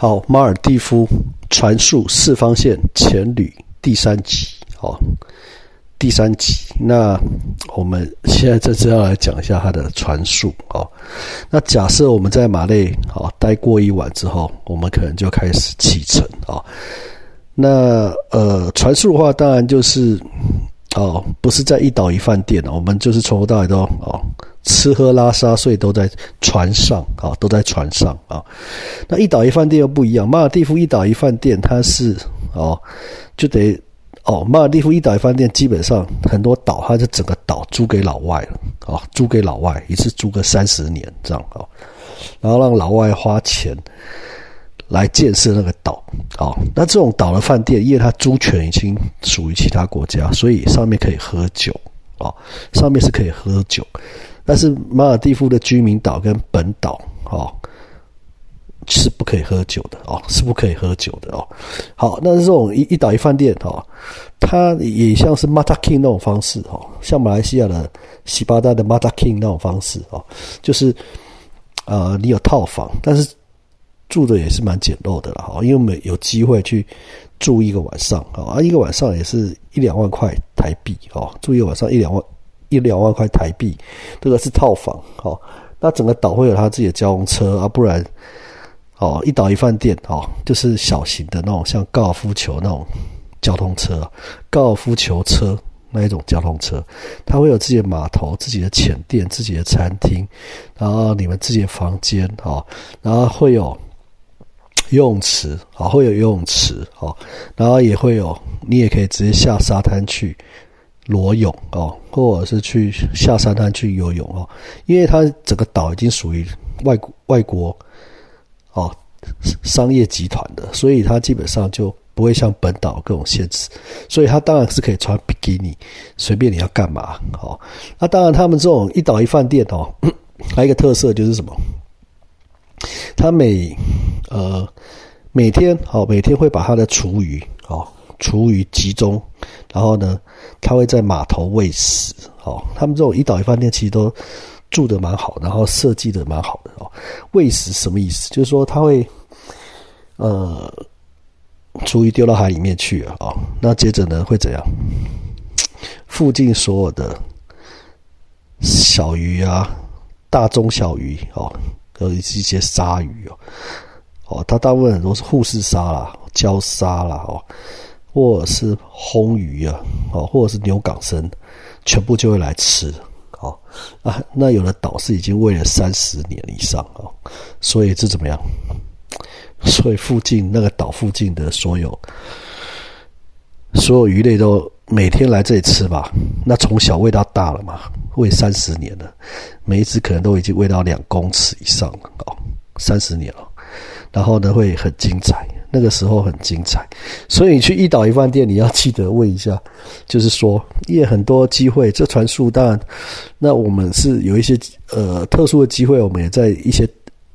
好，马尔蒂夫传述四方线前旅第三集，哦，第三集。那我们现在这次要来讲一下它的传述，哦。那假设我们在马累，哦，待过一晚之后，我们可能就开始启程，哦。那呃，传述的话，当然就是哦，不是在一岛一饭店，我们就是从头到尾都哦。吃喝拉撒睡都在船上啊，都在船上啊。那一岛一饭店又不一样，马尔蒂夫一岛一饭店它是哦，就得哦，马尔蒂夫一岛一饭店基本上很多岛，它就整个岛租给老外了啊，租给老外一次租个三十年这样啊，然后让老外花钱来建设那个岛啊。那这种岛的饭店，因为它租权已经属于其他国家，所以上面可以喝酒啊，上面是可以喝酒。但是马尔蒂夫的居民岛跟本岛哦是不可以喝酒的哦，是不可以喝酒的哦。好，那这种一一岛一饭店哦，它也像是 Mata King 那种方式哦，像马来西亚的西巴达的 Mata King 那种方式哦，就是呃你有套房，但是住的也是蛮简陋的了哈，因为我们有机会去住一个晚上啊，一个晚上也是一两万块台币哦，住一个晚上一两万。一两万块台币，这个是套房，哦。那整个岛会有他自己的交通车啊，不然，哦，一岛一饭店，哦，就是小型的那种，像高尔夫球那种交通车，高尔夫球车那一种交通车，它会有自己的码头、自己的浅店、自己的餐厅，然后你们自己的房间，哦，然后会有游泳池，啊，会有游泳池，哦，然后也会有，你也可以直接下沙滩去。裸泳哦，或者是去下沙滩去游泳哦，因为它整个岛已经属于外国外国哦商业集团的，所以它基本上就不会像本岛各种限制，所以它当然是可以穿比基尼，随便你要干嘛哦。那当然，他们这种一岛一饭店哦，还有一个特色就是什么？他每呃每天哦每天会把他的厨余哦厨余集中。然后呢，他会在码头喂食，哦，他们这种一岛一饭店其实都住的蛮好，然后设计的蛮好的哦。喂食什么意思？就是说他会，呃，厨余丢到海里面去啊，哦，那接着呢会怎样？附近所有的小鱼啊，大中小鱼哦，和一些鲨鱼哦，哦，它大部分都是护士鲨啦、礁鲨啦，哦。或者是红鱼啊，哦，或者是牛港生，全部就会来吃，哦啊，那有的岛是已经喂了三十年以上哦，所以这怎么样？所以附近那个岛附近的所有所有鱼类都每天来这里吃吧？那从小喂到大了嘛，喂三十年了，每一只可能都已经喂到两公尺以上了哦，三十年了，然后呢会很精彩。那个时候很精彩，所以你去一岛一饭店，你要记得问一下，就是说，因为很多机会，这传述当然，那我们是有一些呃特殊的机会，我们也在一些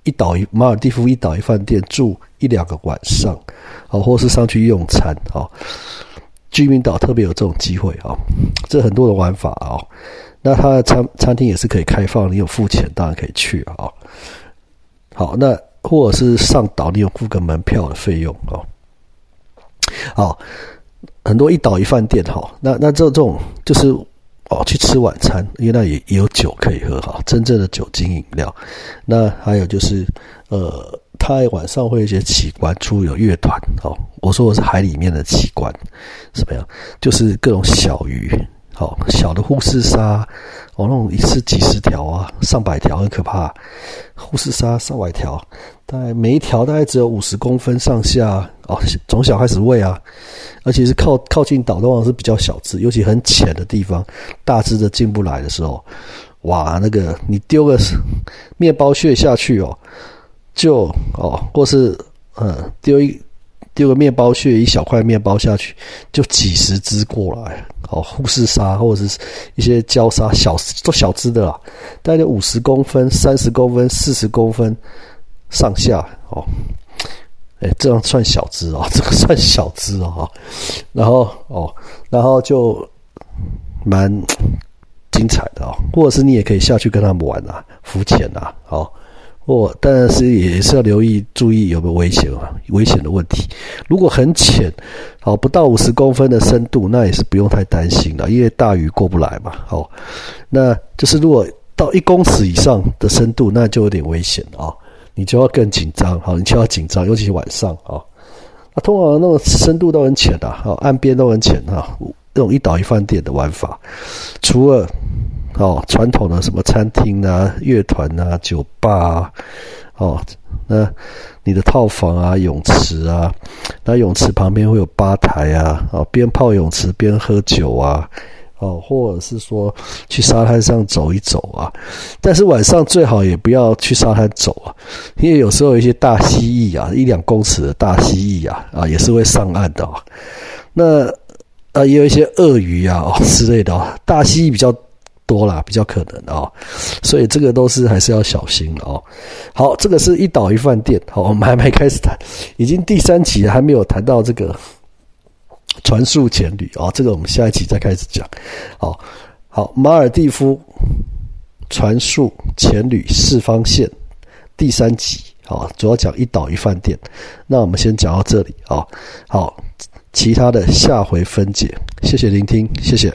一岛一马尔蒂夫一岛一饭店住一两个晚上，啊，或是上去用餐啊，居民岛特别有这种机会啊，这很多的玩法啊，那它的餐餐厅也是可以开放，你有付钱当然可以去啊，好，那。或者是上岛，你有付个门票的费用哦。好，很多一岛一饭店哈，那那这这种就是哦，去吃晚餐，因为那也也有酒可以喝哈，真正的酒精饮料。那还有就是呃，他晚上会有一些奇观，出有乐团哦。我说我是海里面的奇观，什么样？就是各种小鱼。好小的护士鲨，哦，那种一次几十条啊，上百条，很可怕。护士鲨上百条，大概每一条大概只有五十公分上下哦，从小开始喂啊，而且是靠靠近岛的往往是比较小只，尤其很浅的地方，大只的进不来的时候，哇，那个你丢个面包屑下去哦，就哦，或是嗯丢一。丢个面包屑，一小块面包下去，就几十只过来。哦，护士鲨或者是一些礁鲨，小都小只的啦，大概五十公分、三十公分、四十公分上下。哦，哎，这样算小只哦，这个算小只哦。然后哦，然后就蛮精彩的哦。或者是你也可以下去跟他们玩啊，浮潜啊，哦，哦但是也是要留意注意有没有危险啊，危险的问题。如果很浅，好不到五十公分的深度，那也是不用太担心了，因为大鱼过不来嘛。好，那就是如果到一公尺以上的深度，那就有点危险啊，你就要更紧张。好，你就要紧张，尤其是晚上啊。那通常那种深度都很浅的，好，岸边都很浅哈。这种一岛一饭店的玩法，除了。哦，传统的什么餐厅啊、乐团啊、酒吧啊，哦，那你的套房啊、泳池啊，那泳池旁边会有吧台啊，哦，边泡泳池边喝酒啊，哦，或者是说去沙滩上走一走啊，但是晚上最好也不要去沙滩走啊，因为有时候有一些大蜥蜴啊，一两公尺的大蜥蜴啊，啊，也是会上岸的啊，那啊，也有一些鳄鱼啊之类的啊，大蜥蜴比较。多啦，比较可能哦，所以这个都是还是要小心哦。好，这个是一岛一饭店，好，我们还没开始谈，已经第三集还没有谈到这个传速前旅啊，这个我们下一集再开始讲。好，好，马尔蒂夫传速前旅四方线第三集，好，主要讲一岛一饭店。那我们先讲到这里啊，好，其他的下回分解。谢谢聆听，谢谢。